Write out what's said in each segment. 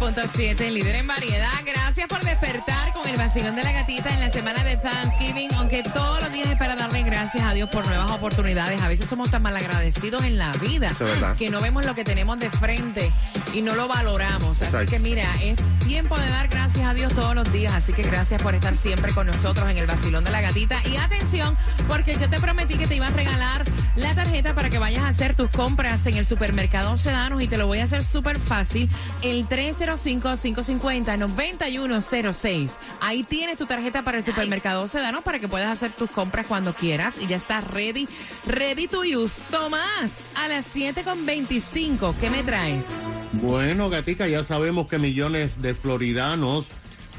106.7, líder en variedad. Gracias por despertar con el vacilón de la gatita en la semana de Thanksgiving, aunque todos los días es para darle gracias a Dios por nuevas oportunidades. A veces somos tan malagradecidos en la vida es que no vemos lo que tenemos de frente y no lo valoramos. Así que mira, es tiempo de dar gracias a Dios todos los días. Así que gracias por estar siempre con nosotros en el vacilón de la gatita. Y atención, porque yo te prometí que te iba a regalar la tarjeta para que vayas a hacer tus compras en el supermercado Sedanos y te lo voy a hacer súper fácil. El 305-550-9106. Ahí tienes tu tarjeta para el supermercado Sedanos para que puedas hacer tus compras cuando quieras y ya está ready, ready to use. Tomás, a las 7.25, ¿qué me traes? Bueno, Gatica, ya sabemos que millones de floridanos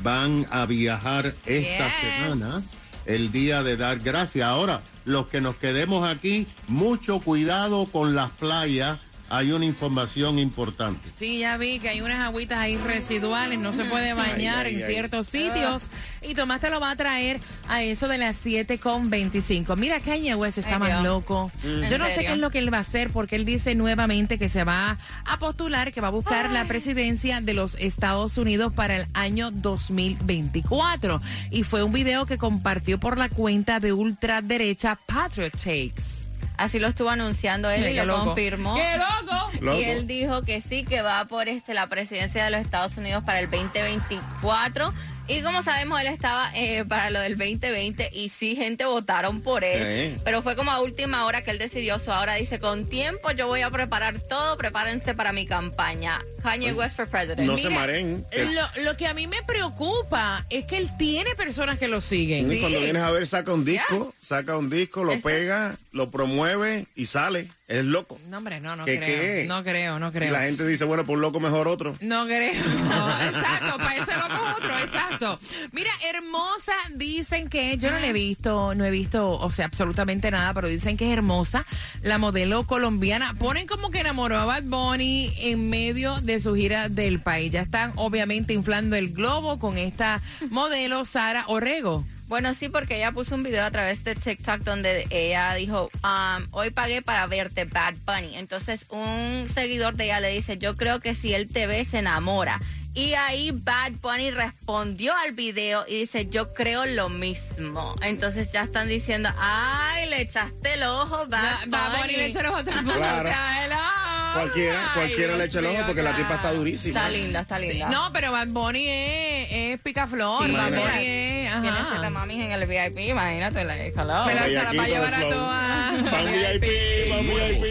van a viajar esta semana, el día de dar gracias. Ahora, los que nos quedemos aquí, mucho cuidado con las playas. Hay una información importante. Sí, ya vi que hay unas agüitas ahí residuales, no se puede bañar ay, en ay. ciertos sitios. Y Tomás te lo va a traer a eso de las 7.25. Mira, Kanye West está Ay, más Dios. loco. ¿En Yo no sé qué es lo que él va a hacer porque él dice nuevamente que se va a postular, que va a buscar la presidencia de los Estados Unidos para el año 2024. Y fue un video que compartió por la cuenta de ultraderecha Patriot Takes. Así lo estuvo anunciando él Mira, y lo loco. confirmó. ¡Qué loco! Loco. Y él dijo que sí, que va por este la presidencia de los Estados Unidos para el 2024. Y como sabemos, él estaba eh, para lo del 2020 y sí, gente votaron por él. Pero fue como a última hora que él decidió eso. Ahora dice, con tiempo yo voy a preparar todo, prepárense para mi campaña. Kanye West for President. No se mareen. Lo, lo que a mí me preocupa es que él tiene personas que lo siguen. Y cuando vienes a ver, saca un disco, saca un disco, lo pega, lo promueve y sale. Es loco. No, hombre, no, no ¿Qué, creo. qué? No creo, no Y creo. la gente dice, bueno, por loco mejor otro. No creo. No, exacto, para ese loco otro, exacto. Mira, hermosa, dicen que yo no la he visto, no he visto, o sea, absolutamente nada, pero dicen que es hermosa la modelo colombiana. Ponen como que enamoró a Bad Bunny en medio de su gira del país. Ya están obviamente inflando el globo con esta modelo Sara Orrego. Bueno, sí, porque ella puso un video a través de TikTok donde ella dijo, um, hoy pagué para verte Bad Bunny. Entonces un seguidor de ella le dice, yo creo que si él te ve se enamora. Y ahí Bad Bunny respondió al video y dice, yo creo lo mismo. Entonces ya están diciendo, ay, le echaste el ojo, Bad, Bad Bunny le echa los otros mundo. Claro. Tráelo. Cualquiera, Ay, cualquiera le echa el ojo porque la tipa está durísima. Está linda, está linda. No, pero Bad Bunny es, es picaflor. Sí, Bad. Bunny es. Tiene Ajá. siete mamis en el VIP, imagínate, la hello. Me la- la va a llevar a el todas. Van VIP, van VIP.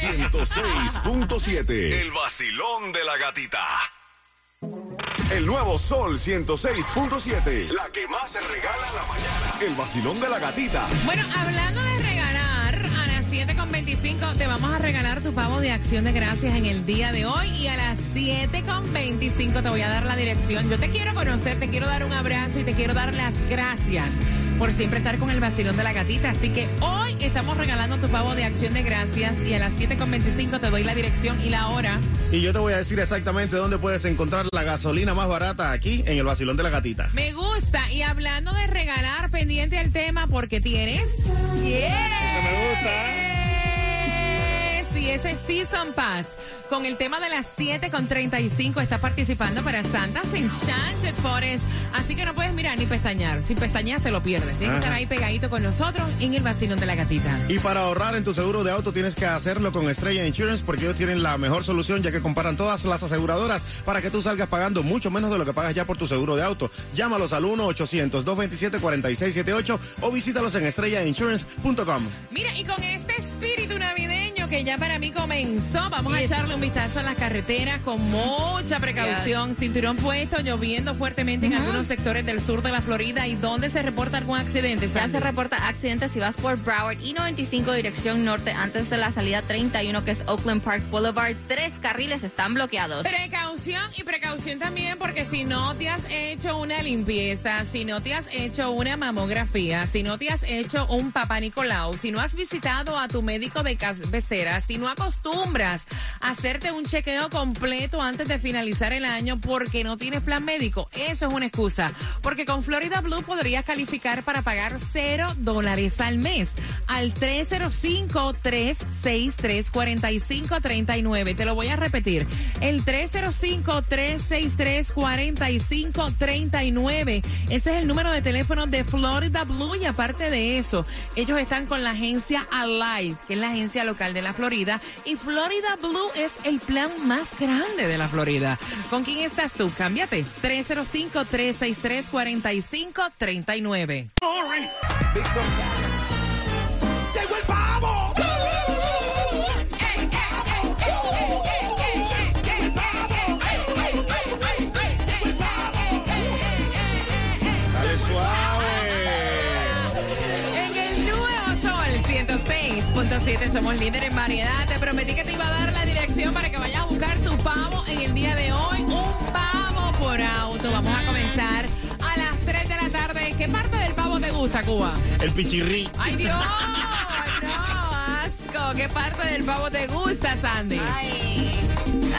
106.7. El vacilón de la gatita. El nuevo Sol 106.7. La que más se regala en la mañana. El vacilón de la gatita. Bueno, hablando de regalar, a las 7.25 te vamos a regalar tu pavo de acción de gracias en el día de hoy y a las 7.25 te voy a dar la dirección. Yo te quiero conocer, te quiero dar un abrazo y te quiero dar las gracias por siempre estar con el vacilón de la gatita. Así que hoy estamos regalando tu pavo de acción de gracias y a las 7.25 te doy la dirección y la hora. Y yo te voy a decir exactamente dónde puedes encontrar la gasolina más barata aquí en el vacilón de la gatita. Me gusta. Y hablando de regalar, pendiente al tema porque tienes... Eso me gusta. Ese Season Pass. Con el tema de las 7 con 35 está participando para Santa's Enchanted Forest. Así que no puedes mirar ni pestañear. Si pestañeas te lo pierdes. Tienes que estar ahí pegadito con nosotros en el vacilón de la gatita. Y para ahorrar en tu seguro de auto tienes que hacerlo con Estrella Insurance porque ellos tienen la mejor solución ya que comparan todas las aseguradoras para que tú salgas pagando mucho menos de lo que pagas ya por tu seguro de auto. Llámalos al 1-800-227-4678 o visítalos en estrellainsurance.com. Mira, y con este espíritu navideño ya para mí comenzó. Vamos a echarle un vistazo a las carreteras con mucha precaución. Cinturón puesto, lloviendo fuertemente en algunos sectores del sur de la Florida. ¿Y dónde se reporta algún accidente? Ya Sandy? se reporta accidentes si vas por Broward y 95 dirección norte antes de la salida 31 que es Oakland Park Boulevard. Tres carriles están bloqueados. Precaución y precaución también porque si no te has hecho una limpieza, si no te has hecho una mamografía, si no te has hecho un papá Nicolau, si no has visitado a tu médico de cabecera, si no acostumbras a hacerte un chequeo completo antes de finalizar el año porque no tienes plan médico, eso es una excusa. Porque con Florida Blue podrías calificar para pagar cero dólares al mes al 305-363-4539. Te lo voy a repetir. El 305-363-4539. Ese es el número de teléfono de Florida Blue y aparte de eso, ellos están con la agencia Alive, que es la agencia local de la Florida. Y Florida Blue es el plan más grande de la Florida. ¿Con quién estás tú? Cámbiate. 305-363-4539. 7, somos líder en variedad. Te prometí que te iba a dar la dirección para que vayas a buscar tu pavo en el día de hoy. Un pavo por auto. Vamos a comenzar a las 3 de la tarde. ¿Qué parte del pavo te gusta, Cuba? El pichirrí. ¡Ay, Dios! ¡No! ¡Asco! ¿Qué parte del pavo te gusta, Sandy? Ay,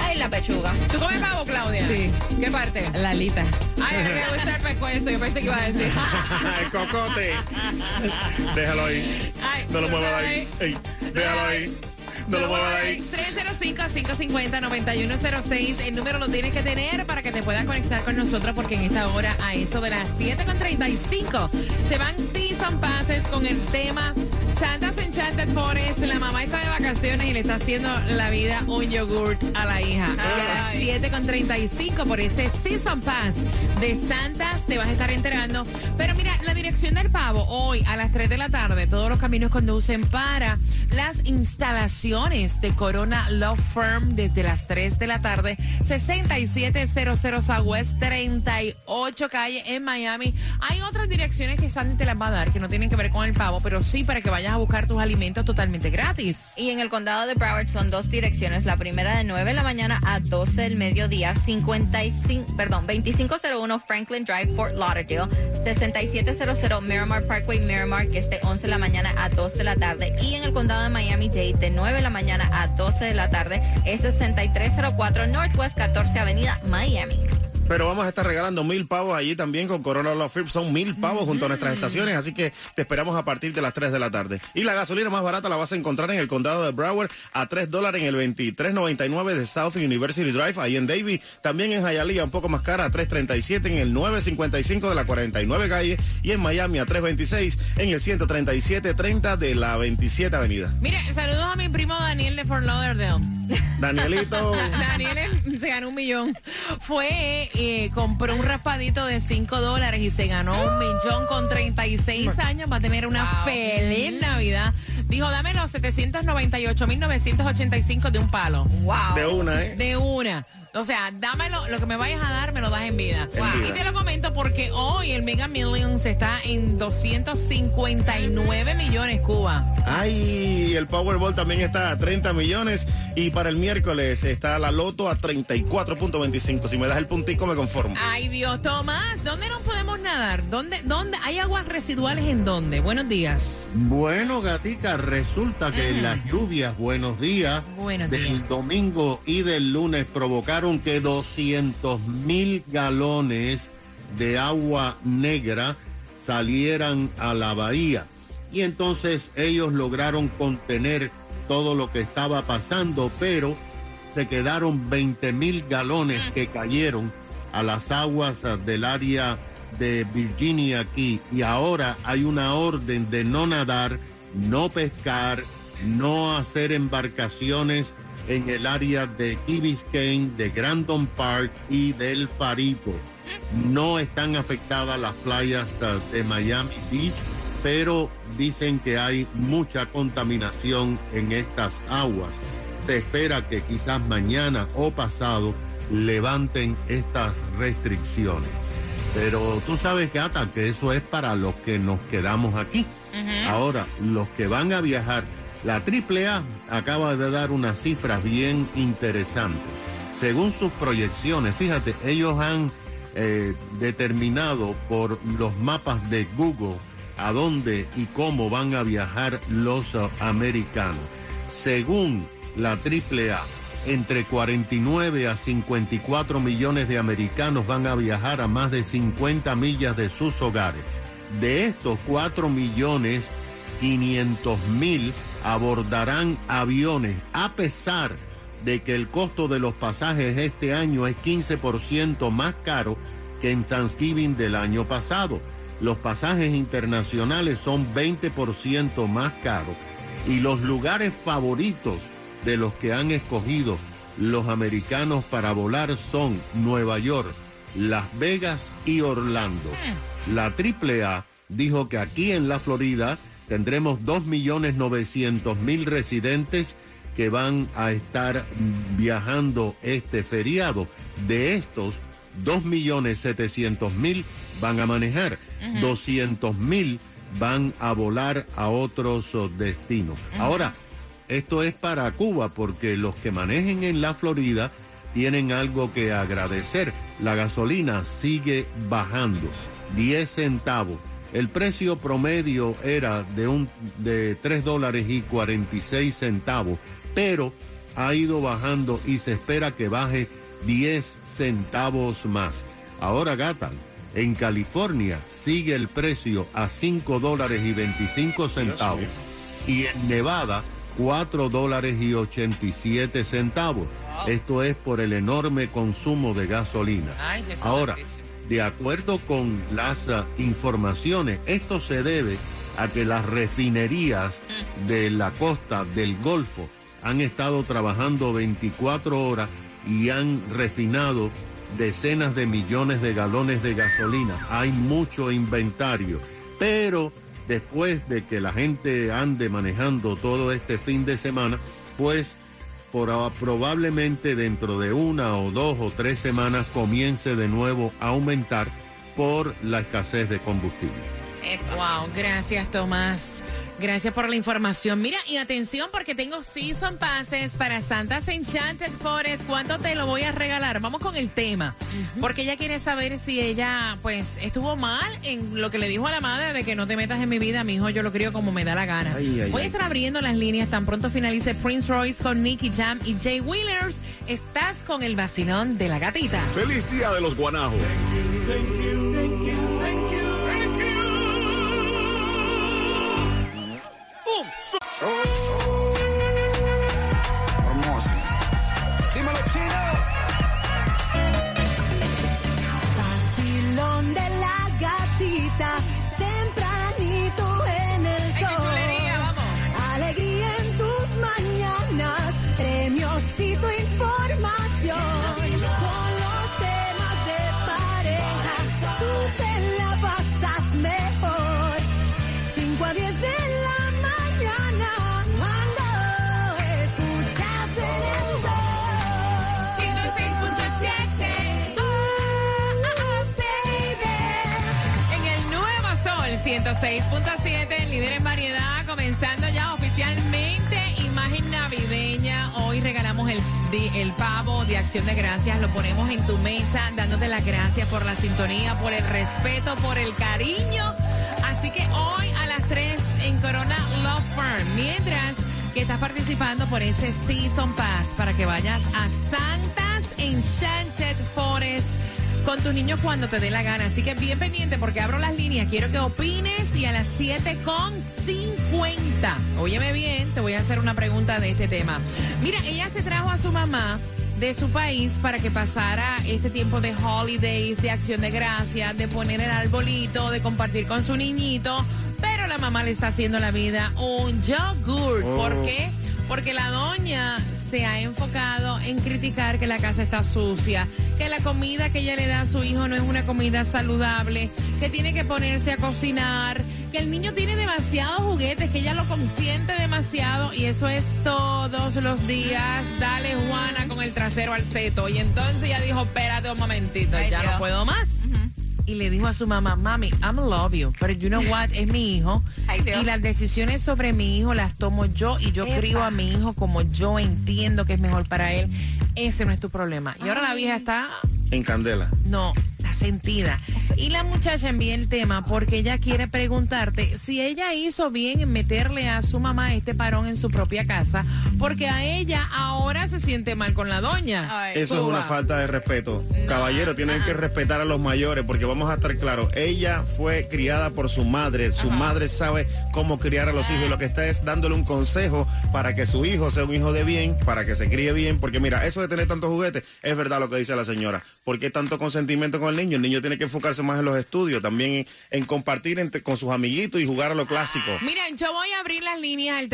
ay la pechuga. ¿Tú comes pavo, Claudia? Sí. ¿Qué parte? La alita. Ay, a mí me gusta el pescuezo. Yo pensé que iba a decir. el cocote. Déjalo ahí. Ay, No lo muevas ahí. Ey, déjalo ahí. No lo muevas ahí. 305-550-9106. El número lo tienes que tener para que te puedas conectar con nosotros porque en esta hora, a eso de las 7.35, se van Season Passes con el tema Santa's Enchanted Forest. La mamá está de vacaciones y le está haciendo la vida un yogurt a la hija. A las 7.35 por ese Season Pass de Santas te vas a estar enterando. Pero mira, la dirección del pavo hoy a las 3 de la tarde, todos los caminos conducen para las instalaciones de Corona Law Firm desde las 3 de la tarde, 6700 Southwest 38 calle en Miami. Hay otras direcciones que Sandy te las va a dar que no tienen que ver con el pavo, pero sí para que vayas a buscar tus alimentos totalmente gratis. Y en el condado de Broward son dos direcciones. La primera de 9 de la mañana a 12 del mediodía, 55, perdón, 2501 Franklin Drive, Fort Lauderdale, 6700 Miramar Parkway, Miramar, que es de 11 de la mañana a 12 de la tarde. Y en el condado de Miami-Dade, de 9 de la mañana a 12 de la tarde, es 6304 Northwest 14 Avenida, Miami. Pero vamos a estar regalando mil pavos allí también con Corona Law Firm. Son mil pavos junto a nuestras estaciones, así que te esperamos a partir de las 3 de la tarde. Y la gasolina más barata la vas a encontrar en el condado de Broward a 3 dólares en el 2399 de South University Drive, ahí en Davie. También en Hialeah un poco más cara a 337 en el 955 de la 49 calle. Y en Miami a 326 en el 13730 de la 27 avenida. Mire, saludos a mi primo Daniel de Fort Lauderdale. Danielito. Daniel se ganó un millón. Fue, eh, compró un raspadito de 5 dólares y se ganó un millón con 36 años. Va a tener una feliz Navidad. Dijo, dame los 798.985 de un palo. Wow. De una, ¿eh? De una. O sea, dámelo, lo que me vayas a dar, me lo das en vida. En vida. Y te lo comento porque hoy el Mega Millions está en 259 millones, Cuba. Ay, el Powerball también está a 30 millones y para el miércoles está la Loto a 34.25. Si me das el puntico me conformo. Ay, Dios, Tomás, ¿dónde nos podemos nadar? ¿Dónde, dónde hay aguas residuales en dónde? Buenos días. Bueno, gatica, resulta que Ujú. las lluvias, buenos días, Buenos del días. domingo y del lunes provocaron que 200 mil galones de agua negra salieran a la bahía. Y entonces ellos lograron contener todo lo que estaba pasando, pero se quedaron 20 mil galones que cayeron a las aguas del área de Virginia aquí. Y ahora hay una orden de no nadar, no pescar, no hacer embarcaciones en el área de Key Biscayne, de Grandon Park y del Farito. No están afectadas las playas ah, de Miami Beach, pero dicen que hay mucha contaminación en estas aguas. Se espera que quizás mañana o pasado levanten estas restricciones. Pero tú sabes, Gata, que eso es para los que nos quedamos aquí. Ahora, los que van a viajar, la AAA acaba de dar unas cifras bien interesantes. Según sus proyecciones, fíjate, ellos han eh, determinado por los mapas de Google a dónde y cómo van a viajar los uh, americanos. Según la AAA, entre 49 a 54 millones de americanos van a viajar a más de 50 millas de sus hogares. De estos 4 millones 500 mil abordarán aviones a pesar de que el costo de los pasajes este año es 15% más caro que en Thanksgiving del año pasado. Los pasajes internacionales son 20% más caros y los lugares favoritos de los que han escogido los americanos para volar son Nueva York, Las Vegas y Orlando. La AAA dijo que aquí en la Florida tendremos 2.900.000 residentes que van a estar viajando este feriado. De estos, 2.700.000 van a manejar, 200.000 van a volar a otros oh, destinos. Ahora, esto es para Cuba porque los que manejen en la Florida tienen algo que agradecer. La gasolina sigue bajando, 10 centavos. El precio promedio era de, un, de 3 dólares y 46 centavos pero ha ido bajando y se espera que baje 10 centavos más. Ahora, Gata, en California sigue el precio a 5 dólares y 25 centavos y en Nevada 4 dólares y 87 centavos. Esto es por el enorme consumo de gasolina. Ahora, de acuerdo con las uh, informaciones, esto se debe a que las refinerías mm. de la costa del Golfo han estado trabajando 24 horas y han refinado decenas de millones de galones de gasolina. Hay mucho inventario, pero después de que la gente ande manejando todo este fin de semana, pues por, probablemente dentro de una o dos o tres semanas comience de nuevo a aumentar por la escasez de combustible. Wow, gracias Tomás. Gracias por la información. Mira, y atención porque tengo season passes para Santa's Enchanted Forest. ¿Cuánto te lo voy a regalar? Vamos con el tema. Porque ella quiere saber si ella, pues, estuvo mal en lo que le dijo a la madre de que no te metas en mi vida. Mi hijo yo lo crío como me da la gana. voy a estar abriendo las líneas tan pronto finalice Prince Royce con Nicky Jam y Jay Wheelers. Estás con el vacilón de la gatita. ¡Feliz Día de los Guanajos! Boom! So líder en variedad, comenzando ya oficialmente imagen navideña. Hoy regalamos el, el pavo de acción de gracias, lo ponemos en tu mesa, dándote las gracias por la sintonía, por el respeto, por el cariño. Así que hoy a las 3 en Corona Love Firm, mientras que estás participando por ese Season Pass para que vayas a Santas Enchanted Forest con tus niños cuando te dé la gana. Así que bien pendiente porque abro las líneas. Quiero que opines y a las 7.50. Óyeme bien, te voy a hacer una pregunta de este tema. Mira, ella se trajo a su mamá de su país para que pasara este tiempo de holidays, de acción de gracias, de poner el arbolito, de compartir con su niñito. Pero la mamá le está haciendo la vida un yogur. ¿Por oh. qué? Porque la doña se ha enfocado en criticar que la casa está sucia, que la comida que ella le da a su hijo no es una comida saludable, que tiene que ponerse a cocinar, que el niño tiene demasiados juguetes, que ella lo consiente demasiado y eso es todos los días. Dale, Juana, con el trasero al seto. Y entonces ella dijo, espérate un momentito, Ay, ya Dios. no puedo más. Y le dijo a su mamá, mami, I'm love you, pero you know what, es mi hijo. Ay, y las decisiones sobre mi hijo las tomo yo y yo Epa. crío a mi hijo como yo entiendo que es mejor para él. Ese no es tu problema. Y ahora la vieja está En candela. no, está sentida. Y la muchacha envía el tema porque ella quiere preguntarte si ella hizo bien en meterle a su mamá este parón en su propia casa, porque a ella ahora se siente mal con la doña. Ay. Eso es una falta de respeto. Caballero, tienen que respetar a los mayores porque vamos a estar claros. Ella fue criada por su madre. Su madre sabe cómo criar a los hijos y lo que está es dándole un consejo para que su hijo sea un hijo de bien, para que se críe bien. Porque mira, eso de tener tantos juguetes es verdad lo que dice la señora. ¿Por qué tanto consentimiento con el niño? El niño tiene que enfocarse más en los estudios, también en, en compartir entre- con sus amiguitos y jugar a lo clásico. Mira, yo voy a abrir las líneas al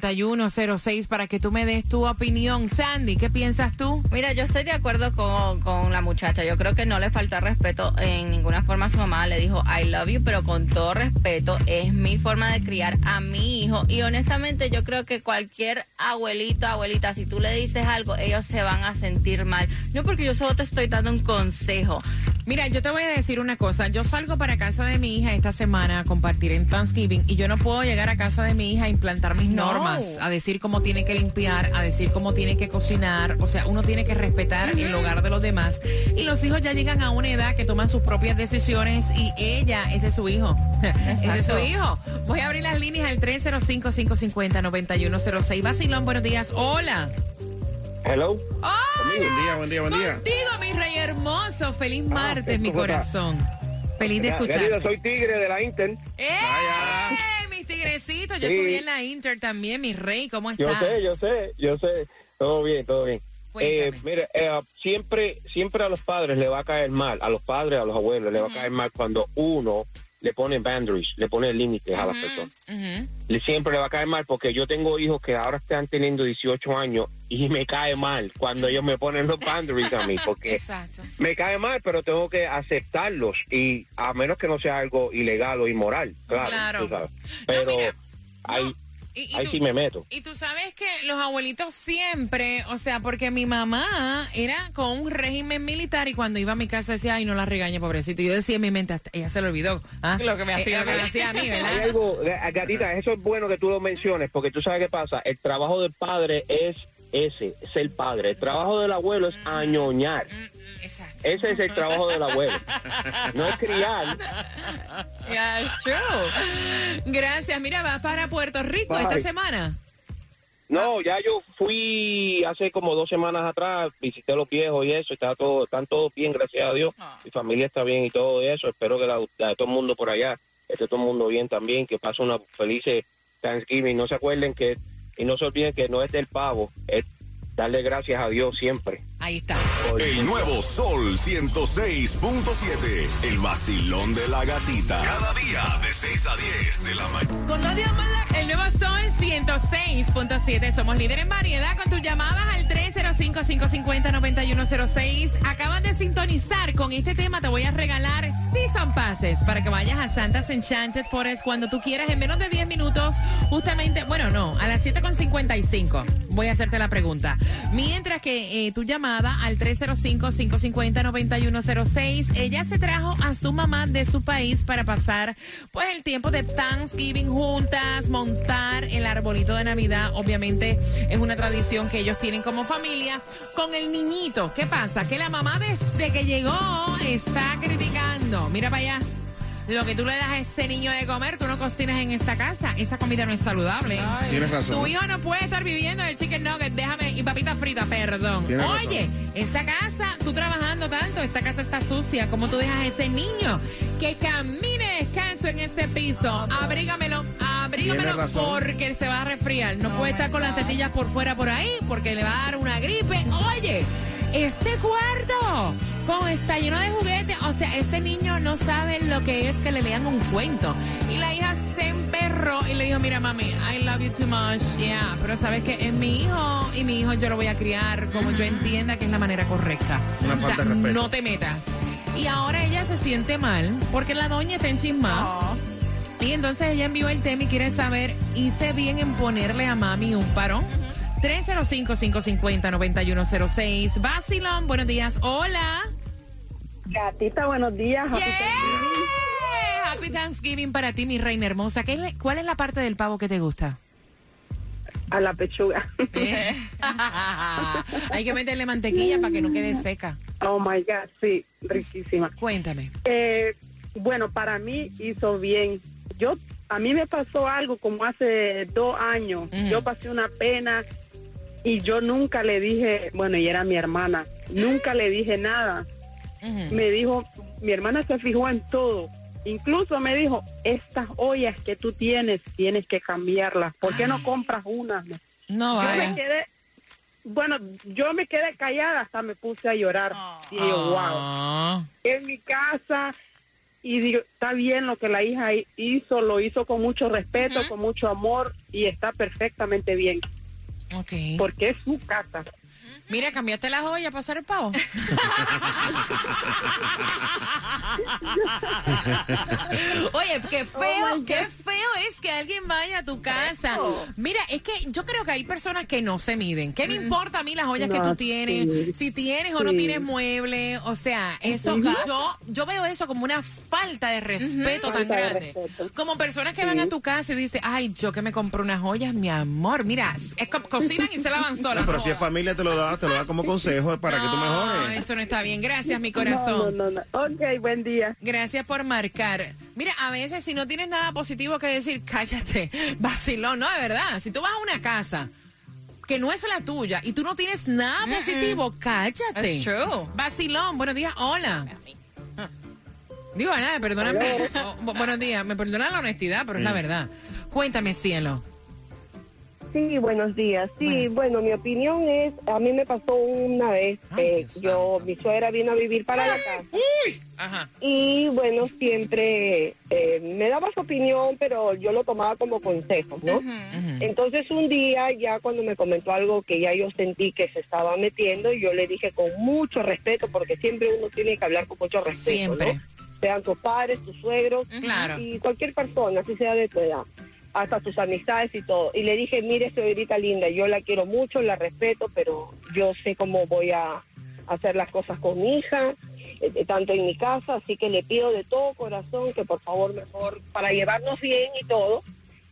305-550-9106 para que tú me des tu opinión. Sandy, ¿qué piensas tú? Mira, yo estoy de acuerdo con, con la muchacha. Yo creo que no le faltó respeto en ninguna forma a su mamá. Le dijo, I love you, pero con todo respeto, es mi forma de criar a mi hijo. Y honestamente, yo creo que cualquier abuelito, abuelita, si tú le dices algo, ellos se van a sentir mal. No porque yo solo te estoy dando un consejo. Mira, yo te voy a decir una cosa. Yo salgo para casa de mi hija esta semana a compartir en Thanksgiving y yo no puedo llegar a casa de mi hija a implantar mis No. normas, a decir cómo tiene que limpiar, a decir cómo tiene que cocinar. O sea, uno tiene que respetar el hogar de los demás. Y los hijos ya llegan a una edad que toman sus propias decisiones y ella, ese es su hijo. ese es su hijo. Voy a abrir las líneas al 305-550-9106. Vacilón, buenos días. Hola. Hello. Hola. Buen día, buen día, buen día. Contigo, mi rey hermoso. Feliz martes, mi corazón. Feliz de Querido, escuchar. soy Tigre de la Inter. ¡Eh! Mis tigrecitos. Yo Sí. estudié en la Inter también, mi rey. ¿Cómo Yo estás? sé, yo sé, yo sé. Todo bien, todo bien. Eh, mire, eh, siempre, siempre a los padres le va a caer mal, a los padres, a los abuelos le va a caer mal cuando uno le pone boundaries, le pone límites a las personas. Le- Siempre le va a caer mal porque yo tengo hijos que ahora están teniendo 18 años y me cae mal cuando ellos me ponen los boundaries a mí porque Exacto. me cae mal, pero tengo que aceptarlos y a menos que no sea algo ilegal o inmoral, claro, Claro. tú sabes. Pero mira, ahí, No, y, y ahí tú, sí me meto. y tú sabes que los abuelitos siempre, o sea, porque mi mamá era con un régimen militar y cuando iba a mi casa decía, ay, no la regañe, pobrecito. Y yo decía en mi mente, "Hasta- ella se lo olvidó. ¿ah? Lo que me hacía Eh, lo que a me mí. hacía a mí, Hay ¿verdad? algo, eh, gatita, eso es bueno que tú lo menciones, porque tú sabes qué pasa. El trabajo del padre es ese, ser padre. El trabajo del abuelo es añoñar. Exacto. Ese es el trabajo del abuelo. No es criar. Yeah, it's true. Gracias. Mira, vas para Puerto Rico Bye. esta semana. No, ya yo fui hace como dos semanas atrás, visité a los viejos y eso, está todo, están todos bien, gracias a Dios. Mi familia está bien y todo eso. Espero que la, todo el mundo por allá esté todo el mundo bien también, que pase una feliz Thanksgiving. No se acuerden que, y no se olviden que no es del pavo, darle gracias a Dios siempre. Ahí está. El nuevo Sol 106.7. El vacilón de la gatita. Cada día de 6 a 10 de la mañana. El nuevo Sol 106.7. Somos líder en variedad con tus llamadas al 305-550-9106. Acaban de sintonizar con este tema. Te voy a regalar Season Passes para que vayas a Santa's Enchanted Forest cuando tú quieras en menos de 10 minutos. Justamente, bueno, no, a las 7.55 voy a hacerte la pregunta. Mientras que eh, tu llamada al 305-550-9106, ella se trajo a su mamá de su país para pasar pues el tiempo de Thanksgiving juntas, montar el arbolito de Navidad. Obviamente es una tradición que ellos tienen como familia con el niñito. ¿Qué pasa? Que la mamá desde que llegó está criticando. Mira para allá. Lo que tú le das a ese niño de comer, tú no cocinas en esta casa. Esa comida no es saludable. Tienes razón. Tu hijo no puede estar viviendo del chicken nugget, déjame, y papita frita, perdón. Tienes Oye, esta casa, tú trabajando tanto, esta casa está sucia. ¿Cómo tú dejas a ese niño que camine descanso en este piso? Abrígamelo, abrígamelo, porque se va a resfriar. No puede estar con las tetillas por fuera por ahí, porque le va a dar una gripe. Oye, este cuarto con está lleno de juguetes. O sea, este niño no sabe lo que es que le lean un cuento. Y la hija se emperró y le dijo, mira mami, I love you too much. Yeah, pero sabes que es mi hijo y mi hijo yo lo voy a criar como yo entienda que es la manera correcta. Una O sea, falta de respeto. No te metas. Y ahora ella se siente mal porque la doña está enchismada. Y entonces ella envió el tema y quiere saber, ¿hice bien en ponerle a mami un parón? 305-550-9106. Basilón, buenos días. Hola. Gatita, buenos días. Happy Yeah. Thanksgiving. Happy Thanksgiving para ti, mi reina hermosa. ¿Qué es la- ¿Cuál es la parte del pavo que te gusta? A la pechuga. Eh. Hay que meterle mantequilla para que no quede seca. Oh my God, sí, riquísima. Cuéntame. Eh, bueno, para mí hizo bien. Yo, a mí me pasó algo como hace dos años. Ujú. Yo pasé una pena y yo nunca le dije, bueno, y era mi hermana, nunca le dije nada. Me dijo, mi hermana se fijó en todo. Incluso me dijo, estas ollas que tú tienes, tienes que cambiarlas. ¿Por qué no compras unas? No Yo me quedé, bueno, yo me quedé callada, hasta me puse a llorar. Y yo, wow, Ah. en mi casa. Y digo, está bien lo que la hija hizo, lo hizo con mucho respeto, con mucho amor y está perfectamente bien, Porque es su casa. Mira, cambiaste la joya para hacer el pavo. Oye, qué feo, qué feo es que alguien vaya a tu casa. Mira, es que yo creo que hay personas que no se miden. ¿Qué me importa a mí las joyas que tú tienes? sí. Si tienes o no tienes mueble. O sea, eso yo, yo veo eso como una falta de respeto tan Falta grande. respeto. Como personas que van a tu casa y dicen, ay, yo que me compré unas joyas, mi amor. Mira, es co- cocinan y se lavan solas. No, pero si es familia te lo da, te lo da como consejo para que tú No, mejores. eso no está bien. Gracias, mi corazón. no, no, no. Ok, buen día. Gracias por marcar. Mira, a veces si no tienes nada positivo que decir, cállate, vacilón. No, de verdad. Si tú vas a una casa que no es la tuya y tú no tienes nada positivo, cállate. That's true. Vacilón, buenos días, hola. Digo, nada, perdóname. Oh, bu- buenos días, me perdona la honestidad, pero es la verdad. Cuéntame, cielo. Sí, buenos días. Sí, bueno, mi opinión es, a mí me pasó una vez, Ay, eh, yo, mi suegra vino a vivir para la casa Ajá. y bueno, siempre eh, me daba su opinión, pero yo lo tomaba como consejo, ¿no? Entonces un día ya cuando me comentó algo que ya yo sentí que se estaba metiendo, yo le dije con mucho respeto, porque siempre uno tiene que hablar con mucho respeto, Siempre. ¿no? Sean tus padres, tus suegros, Claro. y cualquier persona, así sea de tu edad, hasta tus amistades y todo. Y le dije, mire, señorita linda, yo la quiero mucho, la respeto, pero yo sé cómo voy a hacer las cosas con mi hija, eh, eh, tanto en mi casa, así que le pido de todo corazón que por favor mejor, para llevarnos bien y todo,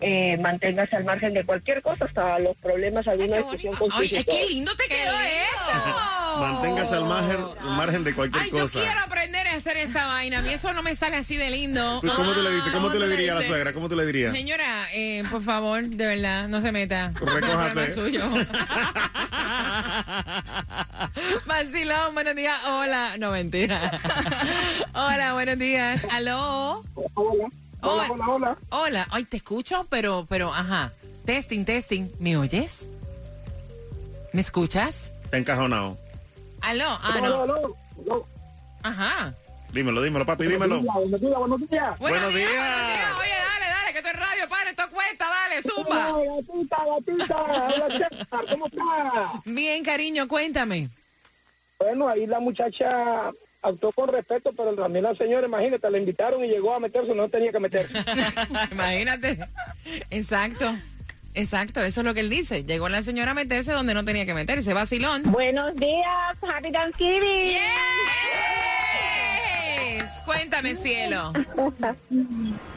eh, manténgase al margen de cualquier cosa, hasta los problemas, alguna discusión Ay, ay, qué hijos. lindo te quedó eso. Manténgase al margen, al margen de cualquier Ay, yo cosa. quiero aprender a hacer esa vaina. A mí eso no me sale así de lindo. Pues, ¿Cómo tú le dices? ¿Cómo Ah, tú le ¿cómo dirías a la suegra? ¿Cómo tú le dirías? Señora, eh, por favor, de verdad, no se meta. Recójase. No es problema suyo. Vacilón, buenos días. Hola. No, mentira. Hola, buenos días. ¿Aló? Hola. Hola. Hola, hola, hola. Ay, te escucho, pero, pero, ajá. Testing, testing. ¿Me oyes? ¿Me escuchas? Está encajonado. ¿Aló? Ah, No, no, no, no. Ajá. Dímelo, dímelo, papi, dímelo. Buenos días, buenos días. Buenos días. Oye, dale, dale, que esto es radio, padre, esto cuesta, dale, zumba. Hola, gatita, gatita. Hola, ¿cómo está? Bien, cariño, cuéntame. Bueno, ahí la muchacha actuó con respeto, pero también la señora, imagínate, la invitaron y llegó a meterse, no tenía que meterse. Imagínate. Exacto. Exacto, eso es lo que él dice. Llegó la señora a meterse donde no tenía que meterse. Vacilón. Buenos días, Happy Thanksgiving. Yes. Cuéntame, cielo.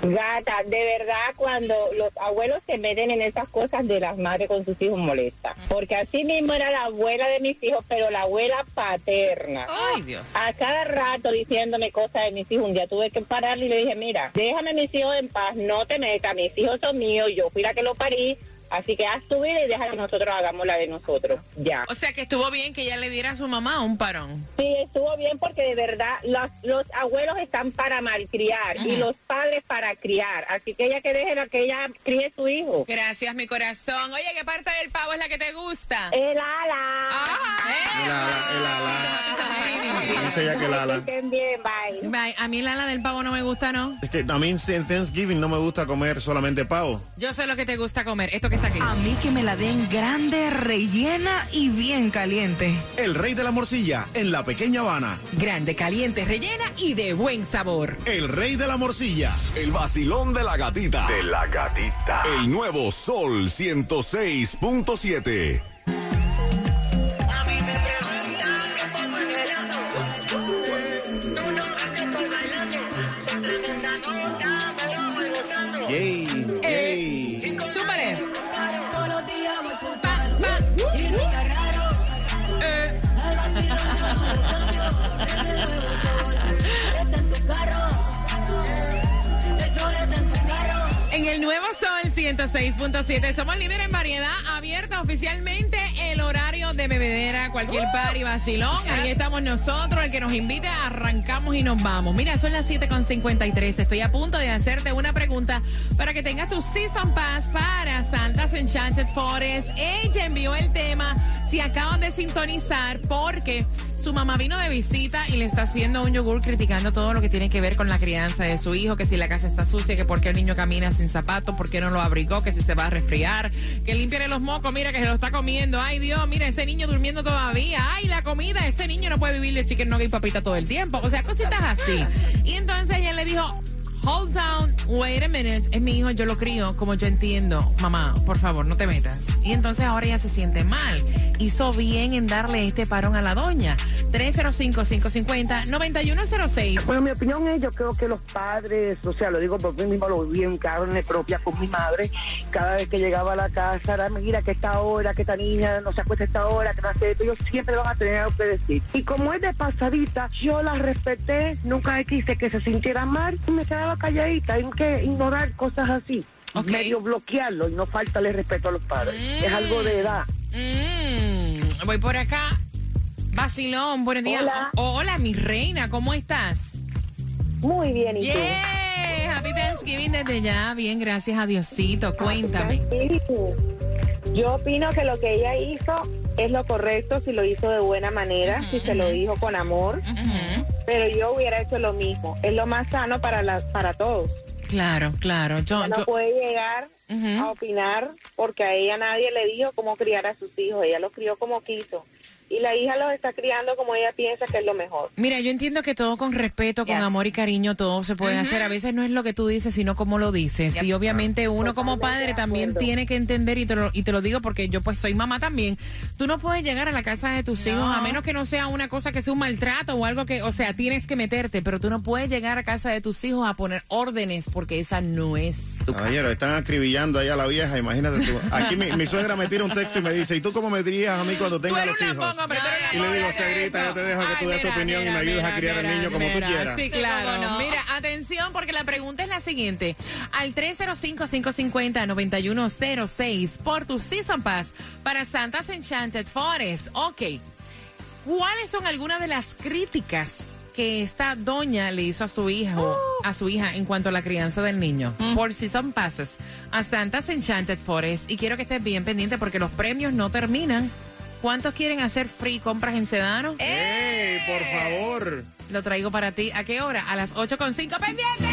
Gata, de verdad cuando los abuelos se meten en esas cosas de las madres con sus hijos molesta. Porque así mismo era la abuela de mis hijos, pero la abuela paterna. Ay, Dios. A cada rato diciéndome cosas de mis hijos. Un día tuve que pararle y le dije, mira, déjame mis hijos en paz, no te metas, mis hijos son míos, yo fui la que lo parí, así que haz tu vida y deja que nosotros hagamos la de nosotros. Ya. O sea que estuvo bien que ella le diera a su mamá un parón. Sí, estuvo bien porque de verdad los, los abuelos están para malcriar y los padres para criar. Así que ella que deje la que ella críe su hijo. Gracias, mi corazón. Oye, ¿qué parte del pavo es la que te gusta? El ala. Ah, El ala, el ala. Ay, Dice ella que Lala. Estén bien, bye. Bye. A mí el ala del pavo no me gusta, ¿no? Es que a mí en Thanksgiving no me gusta comer solamente pavo. Yo sé lo que te gusta comer. Esto que A mí que me la den grande, rellena y bien caliente. El rey de la morcilla en la pequeña Habana. Grande, caliente, rellena y de buen sabor. El rey de la morcilla. El vacilón de la gatita. De la gatita. El nuevo Sol 106.7. En el nuevo Sol 106.7 somos líderes en variedad, abierta oficialmente el horario de bebedera, cualquier par y vacilón. Ahí estamos nosotros, el que nos invite, arrancamos y nos vamos. Mira, son las 7.53. Estoy a punto de hacerte una pregunta para que tengas tu Season Pass para Santa's Enchanted Forest. Ella envió el tema si acaban de sintonizar porque su mamá vino de visita y le está haciendo un yogur criticando todo lo que tiene que ver con la crianza de su hijo, que si la casa está sucia, que por qué el niño camina sin zapatos, por qué no lo abrigó, que si se va a resfriar, que limpiare los mocos, mira que se lo está comiendo. Ay Dios, mira ese niño durmiendo todavía. Ay, la comida, ese niño no puede vivir de chicken nugget y papita todo el tiempo. O sea, cositas así. Y entonces ella le dijo, Hold down, wait a minute. Es mi hijo, yo lo crío como yo entiendo. Mamá, por favor, no te metas. Y entonces ahora ella se siente mal. Hizo bien en darle este parón a la doña. 305-550-9106. Bueno, mi opinión es, yo creo que los padres, o sea, lo digo por mí mismo, lo viví en carne propia con mi madre. Cada vez que llegaba a la casa, era, mira que esta hora, que esta niña no se acuesta esta hora, que no hace esto, ellos siempre van a tener algo que decir. Y como es de pasadita, yo la respeté, nunca quise que se sintiera mal, me quedaba calladita, hay que ignorar cosas así. Ok. Medio bloquearlo y no faltarle respeto a los padres. Es algo de edad. Mm, voy por acá. Vacilón, buenos días. Hola. Oh, hola, mi reina, ¿cómo estás? Muy bien, ¿y tú? Yeah, happy Thanksgiving desde ya. Bien, gracias a Diosito. Cuéntame. Yo opino que lo que ella hizo es lo correcto si lo hizo de buena manera, si se lo dijo con amor, pero yo hubiera hecho lo mismo. Es lo más sano para la, para todos. Claro, claro. Yo, no yo- puede llegar a opinar porque a ella nadie le dijo cómo criar a sus hijos. Ella los crió como quiso. Y la hija los está criando como ella piensa que es lo mejor. Mira, yo entiendo que todo con respeto, con Yes. amor y cariño, todo se puede hacer. A veces no es lo que tú dices, sino cómo lo dices. Y obviamente uno como padre también tiene que entender, y te, lo, y te lo digo porque yo pues soy mamá también, tú no puedes llegar a la casa de tus hijos, a menos que no sea una cosa que sea un maltrato o algo que, o sea, tienes que meterte, pero tú no puedes llegar a casa de tus hijos a poner órdenes porque esa no es tu casa. Caballero, están acribillando ahí a la vieja, imagínate tú. Aquí mi, mi suegra me tira un texto y me dice, ¿y tú cómo me dirías a mí cuando tenga los hijos? pongo, Y le digo, pongo, ¿qué es Cegrita, eso? yo te dejo que tú des tu mira, opinión y me ayudes a mira, criar al niño como tú quieras. Sí, claro. no. Mira, atención, porque la pregunta es la siguiente. Al 305-550-9106 por tu Season Pass para Santa's Enchanted Forest. Ok. ¿Cuáles son algunas de las críticas que esta doña le hizo a su hijo, a su hija en cuanto a la crianza del niño? Por Season Passes a Santa's Enchanted Forest. Y quiero que estés bien pendiente porque los premios no terminan. ¿Cuántos quieren hacer free compras en Sedano? ¡Ey, por favor! Lo traigo para ti. ¿A qué hora? A las 8.5 pendientes.